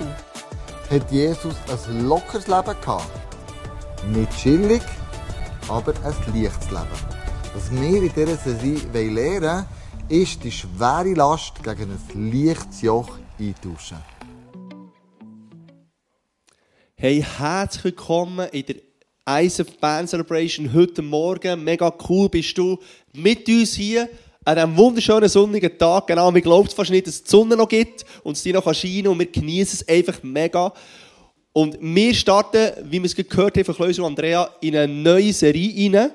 sein. Hat Jesus ein lockeres Leben gehabt? Nicht chillig, aber ein leichtes Leben. Was wir in dieser Serie lernen wollen, ist die schwere Last gegen ein leichtes Joch eintauschen. Hey, herzlich willkommen in der ISF Band Celebration heute Morgen. Mega cool bist du mit uns hier an diesem wunderschönen sonnigen Tag. Genau, wir glauben fast nicht, dass es die Sonne noch gibt und es dir noch scheinen und wir genießen es einfach mega. Und wir starten, wie wir es gehört haben von Klaus und Andrea, in eine neue Serie rein.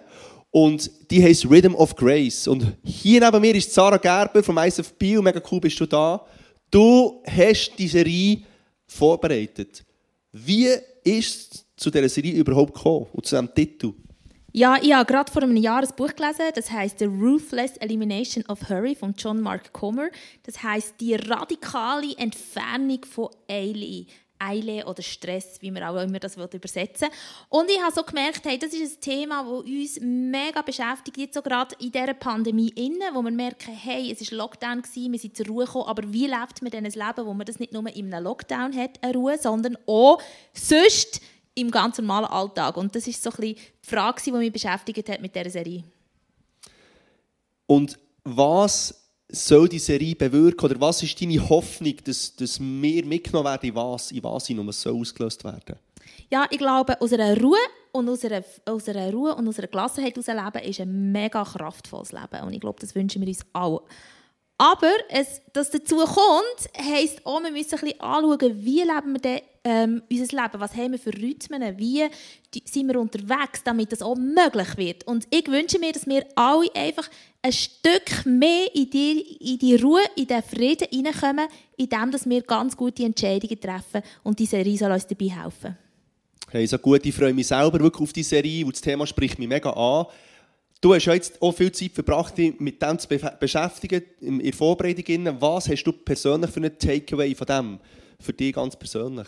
Und die heißt Rhythm of Grace. Und hier neben mir ist Sarah Gerber vom ISF Bio. Mega cool bist du da. Du hast die Serie vorbereitet. Wie ist es zu dieser Serie überhaupt gekommen und zu diesem Titel? Ja, ich habe gerade vor einem Jahr ein Buch gelesen, das heißt The Ruthless Elimination of Hurry von John Mark Comer. Das heißt die radikale Entfernung von Eile. Eile oder Stress, wie man auch immer das übersetzen will. Und ich habe so gemerkt, hey, das ist ein Thema, das uns mega beschäftigt, jetzt so gerade in dieser Pandemie innen, wo wir merken, hey, es war Lockdown, gewesen, wir sind zur Ruhe gekommen, aber wie lebt man denn ein Leben, wo man das nicht nur in einem Lockdown hat, eine Ruhe, sondern auch sonst im ganz normalen Alltag. Und das ist so ein bisschen die Frage, die mich beschäftigt hat mit dieser Serie. Und was soll die Serie bewirken? Oder was ist deine Hoffnung, dass, dass wir mitgenommen werden, in was, in was und was soll ausgelöst werden? Ja, ich glaube, aus einer Ruhe und aus einer, aus einer Ruhe und aus einer Gelassenheit heraus leben ist ein mega kraftvolles Leben. Und ich glaube, das wünschen wir uns alle. Aber es, dass dazu kommt, heisst auch, wir müssen ein bisschen anschauen, wie leben wir denn, ähm, unser Leben, was haben wir für Rhythmen, wie sind wir unterwegs, damit das auch möglich wird. Und ich wünsche mir, dass wir alle einfach ein Stück mehr in die, in die Ruhe, in den Frieden hineinkommen, indem wir ganz gute Entscheidungen treffen und diese Serie soll uns dabei helfen. Hey, so gut, ich freue mich selber wirklich auf die Serie, weil das Thema spricht mich mega an. Du hast jetzt auch viel Zeit verbracht, dich mit dem zu beschäftigen, in der Vorbereitung. Was hast du persönlich für einen Takeaway von dem, für dich ganz persönlich?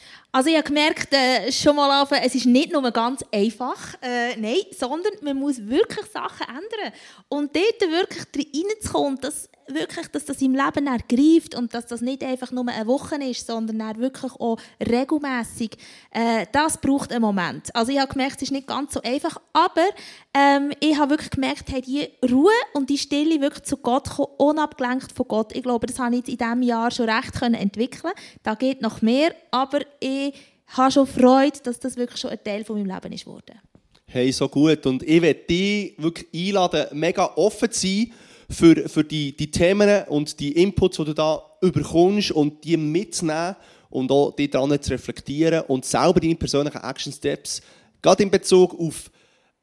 Also ich habe gemerkt, äh, schon mal auf, es ist nicht nur ganz einfach, äh, nein, sondern man muss wirklich Sachen ändern. Und dort wirklich reinzukommen, dass, wirklich, dass das im Leben ergreift und dass das nicht einfach nur eine Woche ist, sondern wirklich auch regelmässig. Äh, das braucht einen Moment. Also ich habe gemerkt, es ist nicht ganz so einfach, aber ähm, ich habe wirklich gemerkt, hey, die Ruhe und die Stille wirklich zu Gott kommen, unabgelenkt von Gott. Ich glaube, das habe ich in diesem Jahr schon recht können entwickeln. Da geht noch mehr, aber ich habe schon Freude, dass das wirklich schon ein Teil von meinem Leben ist geworden. Hey, so gut. Und ich werde dich wirklich einladen, mega offen zu sein für, für die, die Themen und die Inputs, die du da überkommst und die mitzunehmen und auch die daran zu reflektieren und selber deine persönlichen Action Steps, gerade in Bezug auf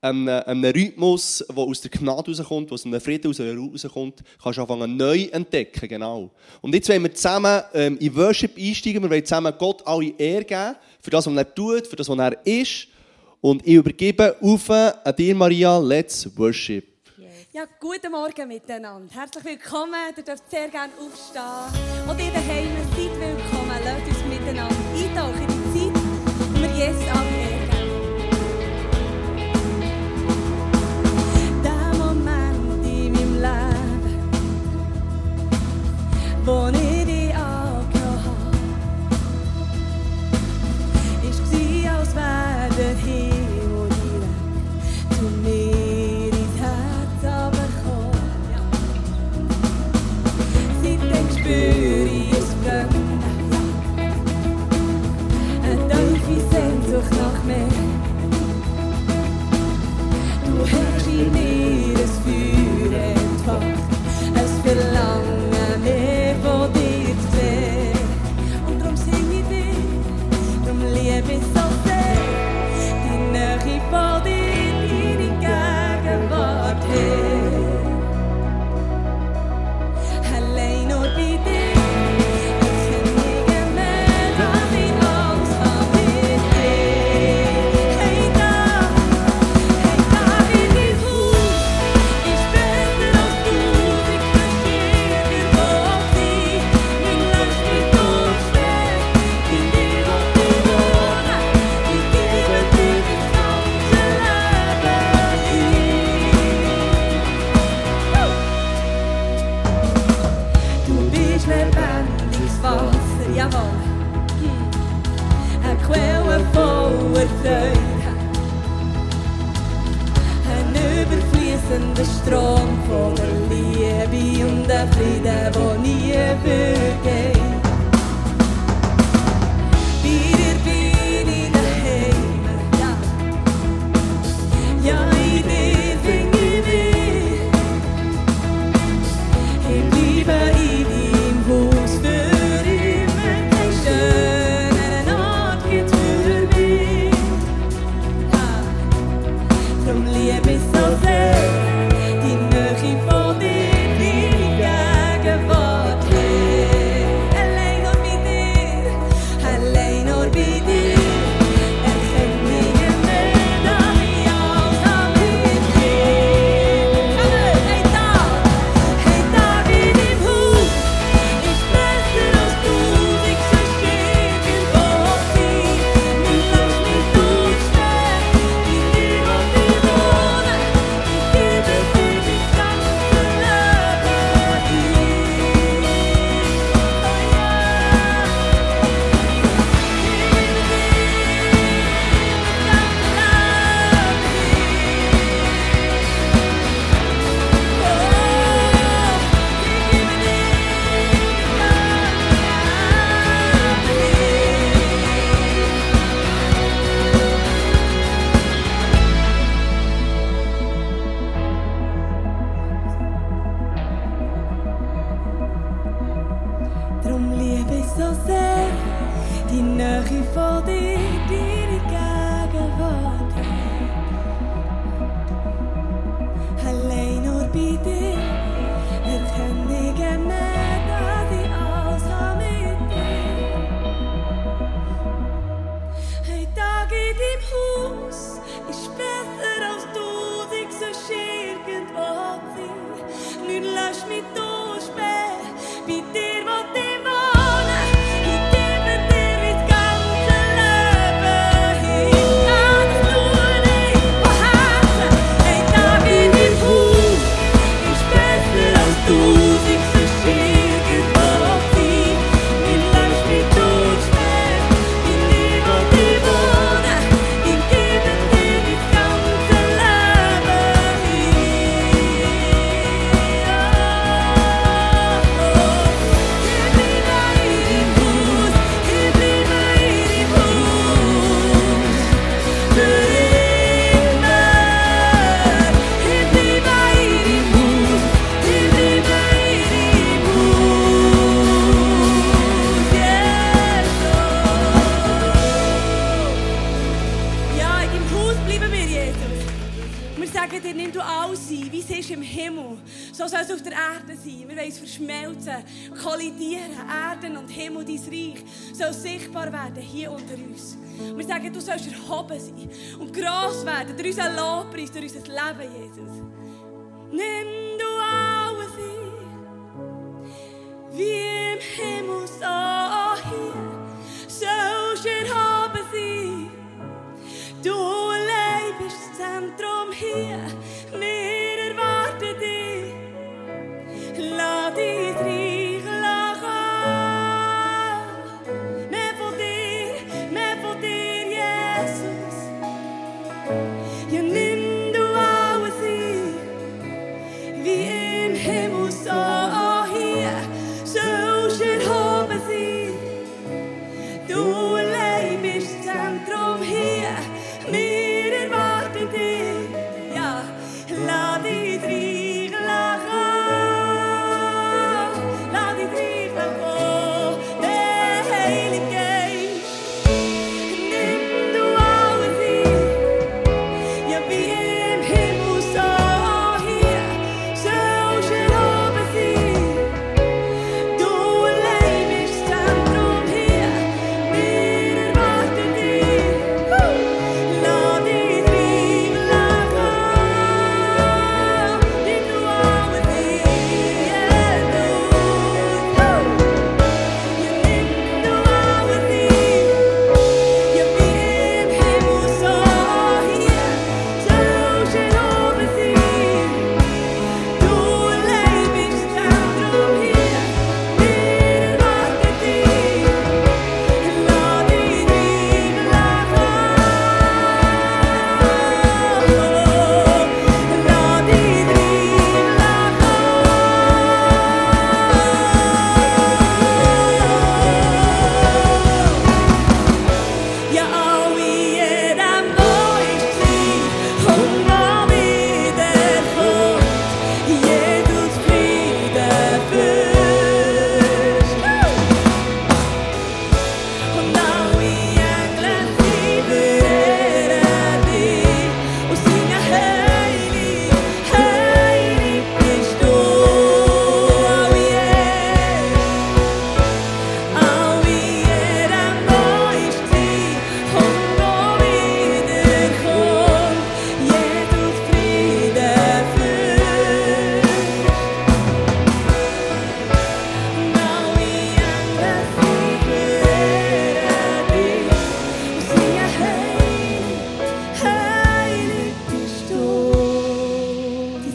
einen, einen Rhythmus, der aus der Gnade rauskommt, aus einem Frieden rauskommt, kannst du anfangen neu entdecken, genau. Und jetzt wollen wir zusammen ähm, in Worship einsteigen, wir wollen zusammen Gott alle Ehre geben, für das, was er tut, für das, was er ist. Und ich übergebe auf an dir, Maria, let's worship. Ja, guten Morgen miteinander. Herzlich willkommen. Ihr dürft sehr gerne aufstehen. Und ihr daheim seid willkommen. Lasst uns miteinander eintauchen in die Zeit, wo wir Jesus alle wo die nacht voor die die Himmel, dein Reich soll sichtbar werden hier unter uns. Wir sagen, du sollst erhoben sein und gross werden durch unseren Lobpreis, durch unser Leben, Jesus. Nimm du alles hin, wie im Himmel so auch hier, sollst du erhoben sein. Du allein bist das Zentrum hier, wir erwarten dich. Lass dich rein.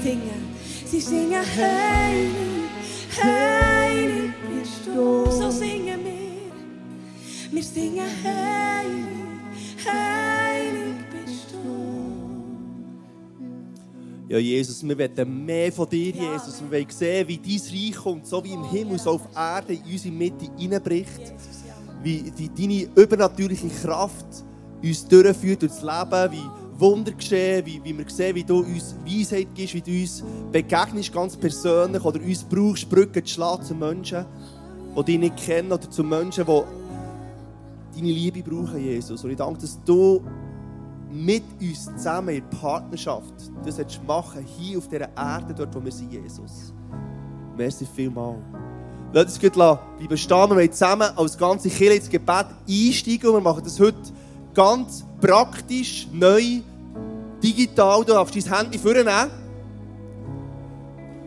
singen. Sie singen, heilig, heilig bist du. So singen wir. Wir singen, heilig, heilig bist du. Ja, Jesus, wir wollen mehr von dir, Jesus. Wir wollen sehen, wie dein Reich kommt, so wie im Himmel, so auf Erde in unsere Mitte hineinbricht. Wie die, deine übernatürliche Kraft uns durchführt durch das Leben, wie Wunder geschehen, wie, wie wir sehen, wie du uns Weisheit gibst, wie du uns begegnest ganz persönlich oder uns brauchst, Brücken zu schlagen zu Menschen, die dich nicht kennen oder zu Menschen, die deine Liebe brauchen, Jesus. Und ich danke, dass du mit uns zusammen in Partnerschaft das machen, hier auf dieser Erde, dort, wo wir sind, Jesus. Merci vielmals. Lass uns gut bleiben stehen. Wir wollen zusammen als ganze Kirche ins Gebet einsteigen und wir machen das heute ganz praktisch, neu, digital. Du darfst dein Handy vornehmen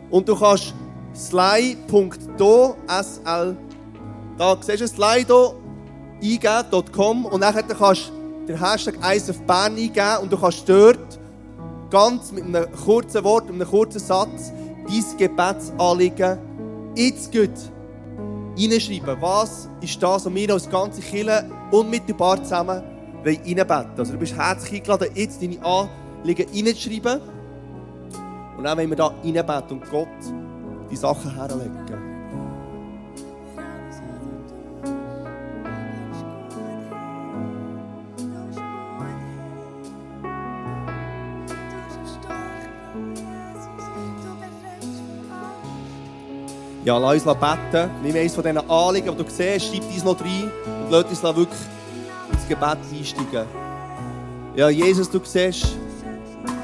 und du kannst sly.do, SL, da siehst du Slido, eingeben.com und dann kannst du den Hashtag ISF Bern eingeben und du kannst dort ganz mit einem kurzen Wort, mit einem kurzen Satz dein Gebetsanliegen jetzt gut reinschreiben. Was ist das, was wir als ganze Kirche unmittelbar zusammen reinbeten? Also du bist herzlich eingeladen, jetzt deine Anliegen reinzuschreiben. Und dann wollen wir da reinbeten und Gott die Sachen herlegen. Ja, lass uns beten. Nimm eines von diesen Anliegen, die du siehst, schreib dies noch rein und lass uns wirklich ins Gebet einsteigen. Ja, Jesus, du siehst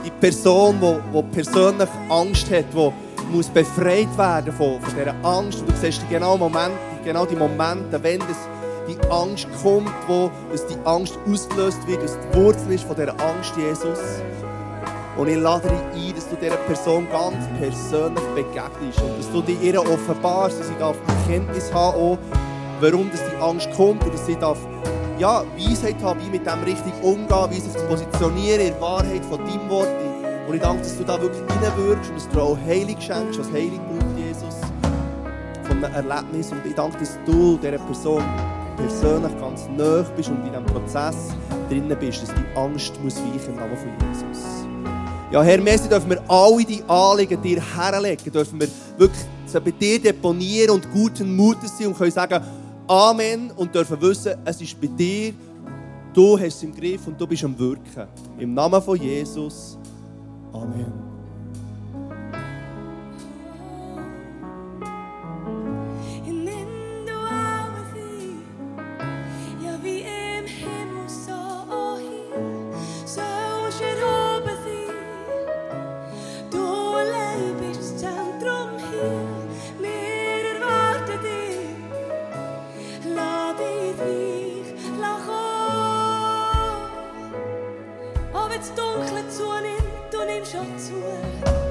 die Person, die, persönlich Angst hat, die muss befreit werden von, von dieser Angst. Und du siehst die genau Momente, genau die Momente, wenn das die Angst kommt, wo dass die Angst ausgelöst wird, dass die Wurzel ist von dieser Angst, Jesus. Und ich lade dich ein, dass du dieser Person ganz persönlich begegnest und dass du dir ihr offenbarst, dass sie darf Erkenntnis haben, auch, warum dass die Angst kommt und dass sie darf, ja, Weisheit haben, wie mit dem richtig umgehen, wie sich positionieren in der Wahrheit von deinem Wort. Und ich danke, dass du da wirklich reinwirkst und dass du auch Heilig schenkst, was Heilig braucht, Jesus, von einem Erlebnis. Und ich danke, dass du dieser Person persönlich ganz nahe bist und in diesem Prozess drinnen bist, dass die Angst muss weichen im Namen von Jesus. Ja, Herr Messi, dürfen wir alle die Anliegen dir herlegen, dürfen wir wirklich bei dir deponieren und guten Mutes sein und können sagen Amen und dürfen wissen, es ist bei dir, du hast es im Griff und du bist am Wirken. Im Namen von Jesus. Amen. Dich kommen. Auch wenn das Dunkle zunimmt, du nimmst auch zu.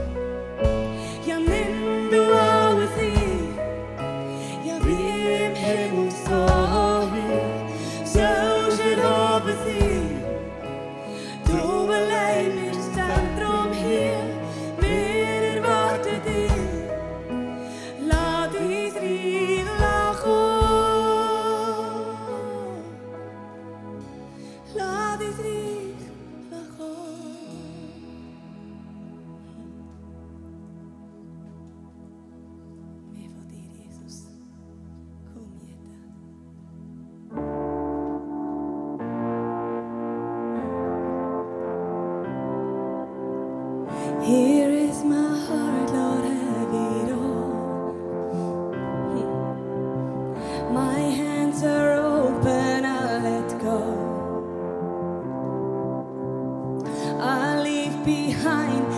behind.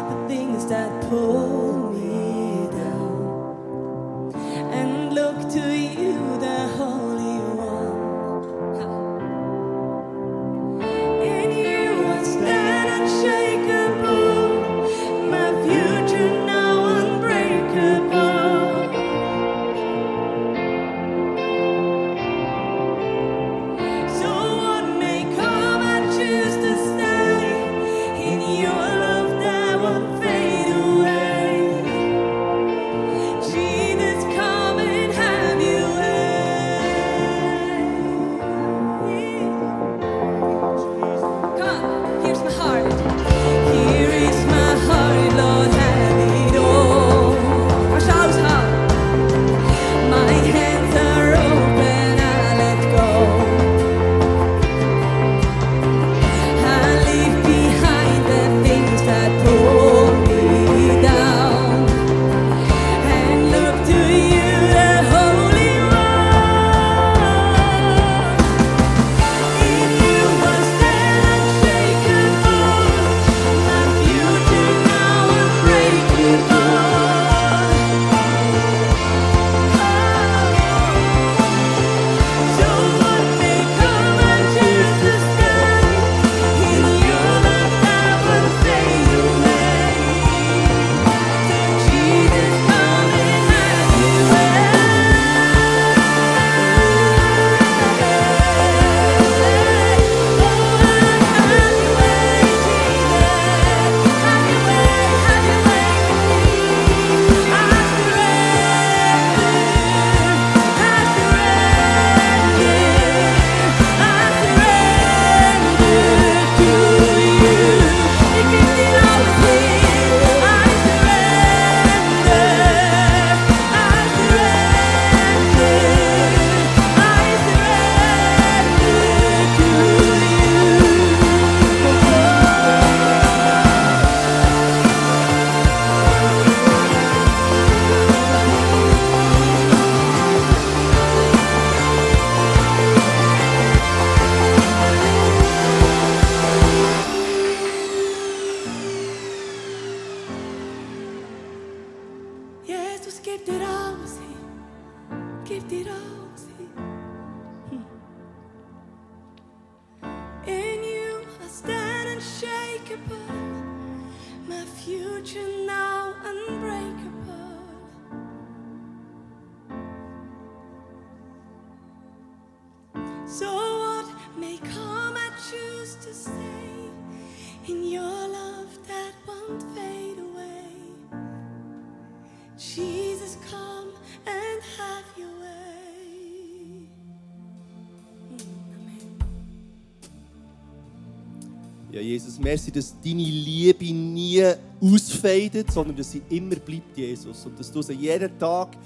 Jesus, merci, dass deine Liebe nie ausfeidet, sondern dass sie immer bleibt, Jesus. Und dass du sie jeden Tag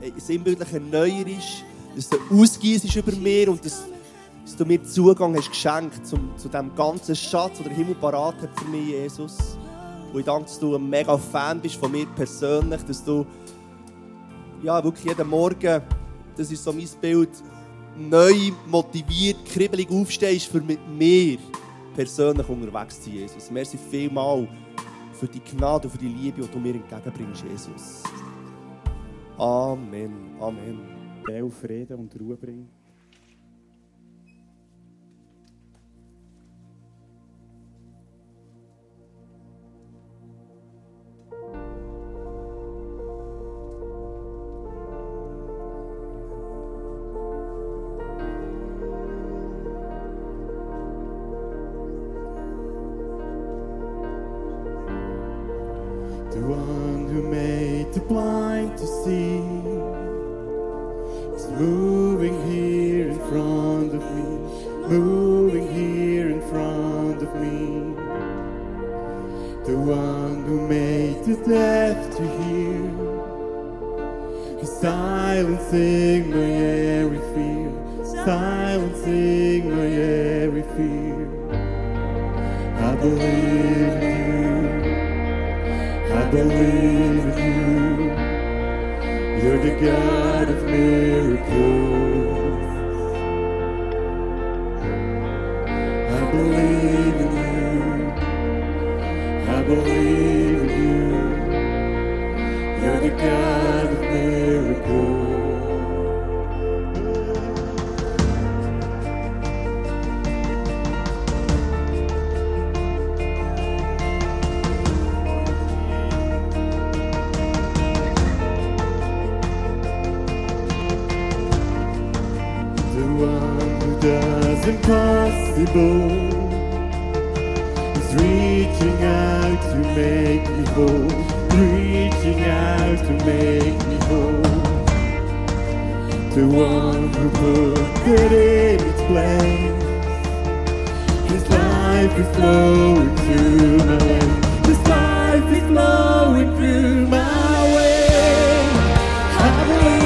äh, sinnbildlich erneuerst, dass du ausgießt über mir und dass, dass du mir Zugang hast geschenkt zum, zu dem ganzen Schatz, der Himmel parat hat für mich, Jesus. Und ich danke, dass du ein mega Fan bist von mir persönlich, dass du ja, wirklich jeden Morgen, das ist so mein Bild, neu motiviert, kribbelig aufstehst, für mit mir persönlich unterwegs sein, Jesus. Merci vielmal für die Gnade und für die Liebe, die du mir entgegenbringst, Jesus. Amen. Amen. Bell Frieden und Ruhe bringen. Deaf to hear silencing my every fear, silencing my every fear. I believe in you. I believe in you. You're the God of miracles. The God of miracles. Out to make me whole. The one who put it in its place. His life is flowing through my way. His life is flowing through my way. I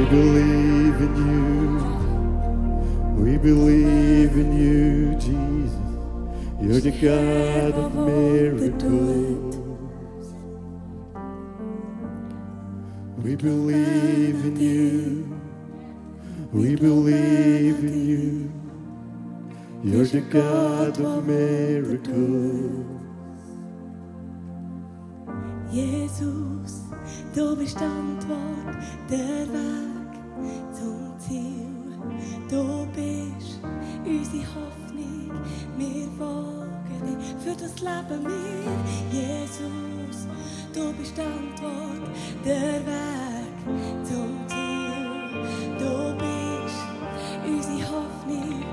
We believe in you. We believe in you, Jesus. You're the God of miracles. We believe in you. We believe in you. You're the God of miracles. Jesus, du bist Antwort, der Ziel. Du bist unsere Hoffnung, wir folgen dir für das Leben mir. Jesus, du bist die Antwort, der Weg zum Ziel. Du bist unsere Hoffnung,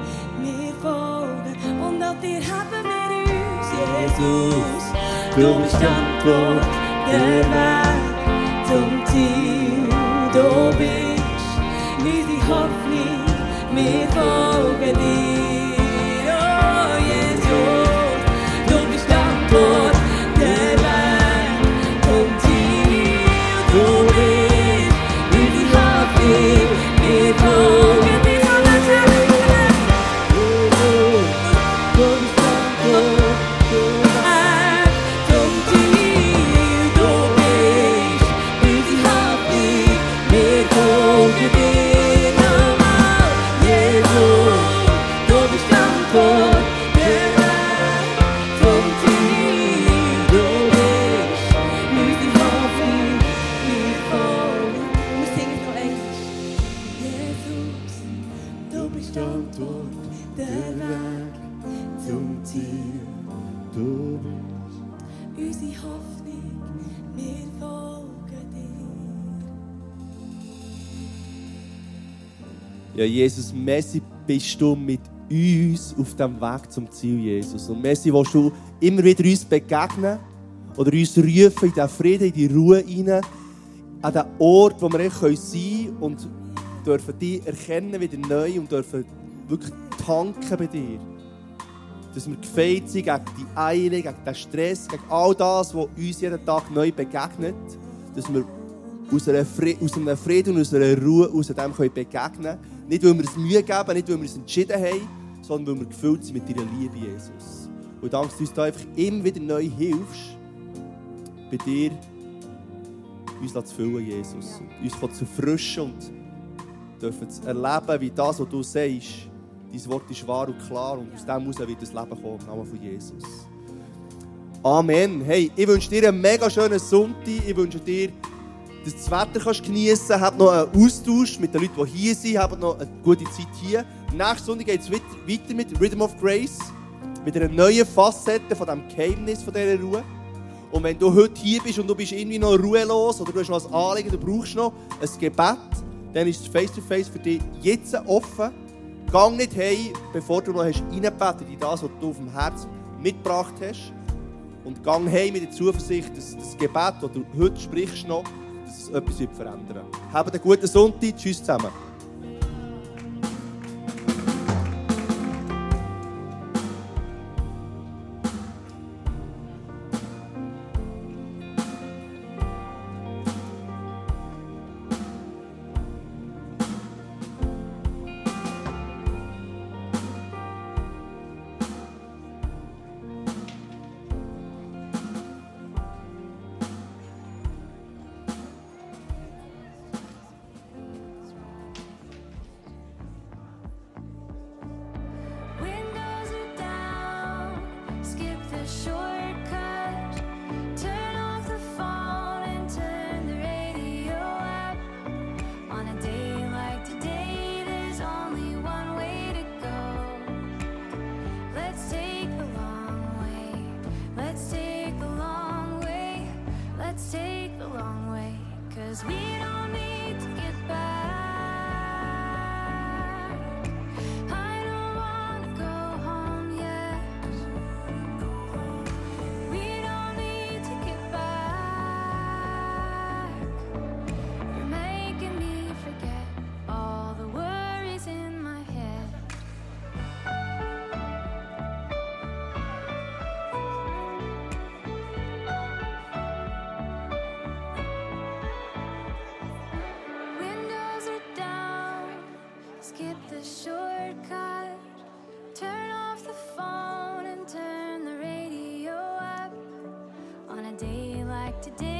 wir folgen und an dir haben wir uns. Jesus, du bist die Antwort, der Weg zum Ziel. Du bist unsere Hoffnung, wir folgen Messi bist du mit uns auf dem Weg zum Ziel, Jesus. Und Messi, willst du immer wieder uns begegnen oder uns rufen in diesen Frieden, in die Ruhe hinein, an den Ort, wo wir sein können und dürfen dich erkennen wieder neu und dürfen wirklich tanken bei dir. Dass wir gefeit sind gegen die Eile, gegen den Stress, gegen all das, was uns jeden Tag neu begegnet. Dass wir aus einem Frieden und aus einer Ruhe aus dem können begegnen können. Nicht, weil wir es Mühe geben, nicht, weil wir es entschieden haben, sondern weil wir gefüllt sind mit deiner Liebe, Jesus. Und danke, dass du uns da einfach immer wieder neu hilfst, bei dir uns zu füllen, Jesus. Und uns zu frischen und dürfen zu erleben, wie das, was du sagst, dein Wort ist wahr und klar und aus dem heraus wird das Leben kommen, im Namen von Jesus. Amen. Hey, ich wünsche dir einen mega schönen Sonntag. Ich wünsche dir, dass du das Wetter kannst geniessen kannst. Habt noch einen Austausch mit den Leuten, die hier sind. Habt noch eine gute Zeit hier. Nächste Sonntag geht es weiter mit Rhythm of Grace. Mit einer neuen Facette von diesem Geheimnis von dieser Ruhe. Und wenn du heute hier bist und du bist irgendwie noch ruhelos oder du hast noch ein Anliegen, du brauchst noch ein Gebet, dann ist das Face-to-Face für dich jetzt offen. Gang nicht heim, bevor du noch reingebetet in das, was du auf dem Herzen mitgebracht hast. Und gang heim mit der Zuversicht, dass das Gebet, das du heute sprichst, noch, dass etwas verändern wird. Habt einen guten Sonntag. Tschüss zusammen. Cause we today,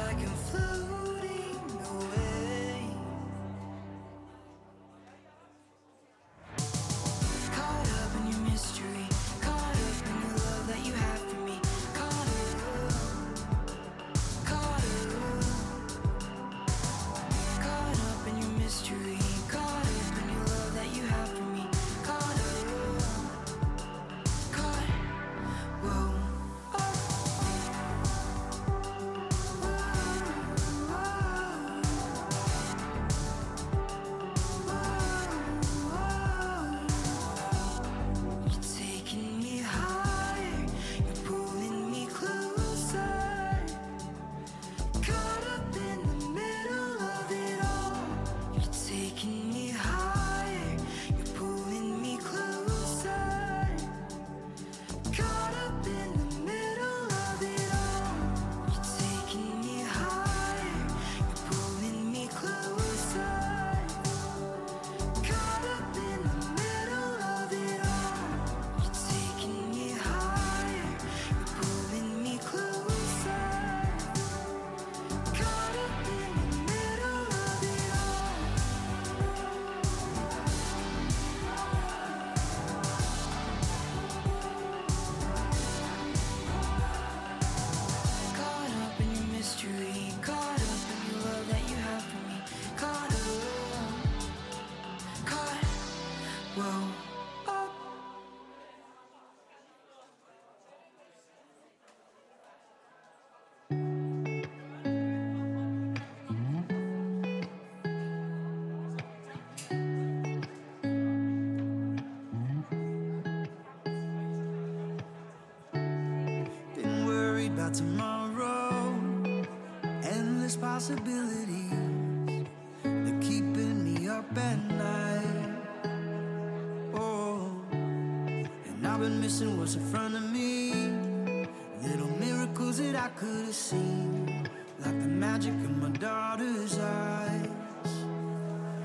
I can was in front of me. Little miracles that I could have seen, like the magic in my daughter's eyes.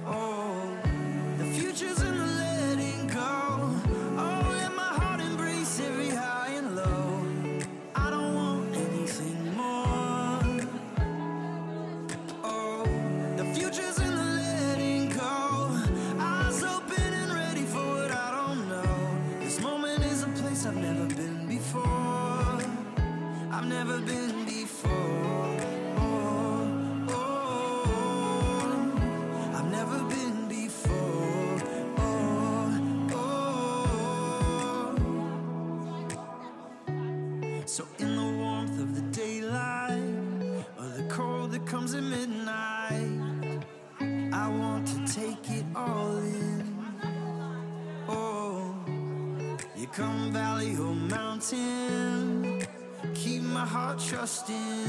Oh, the future's. lost in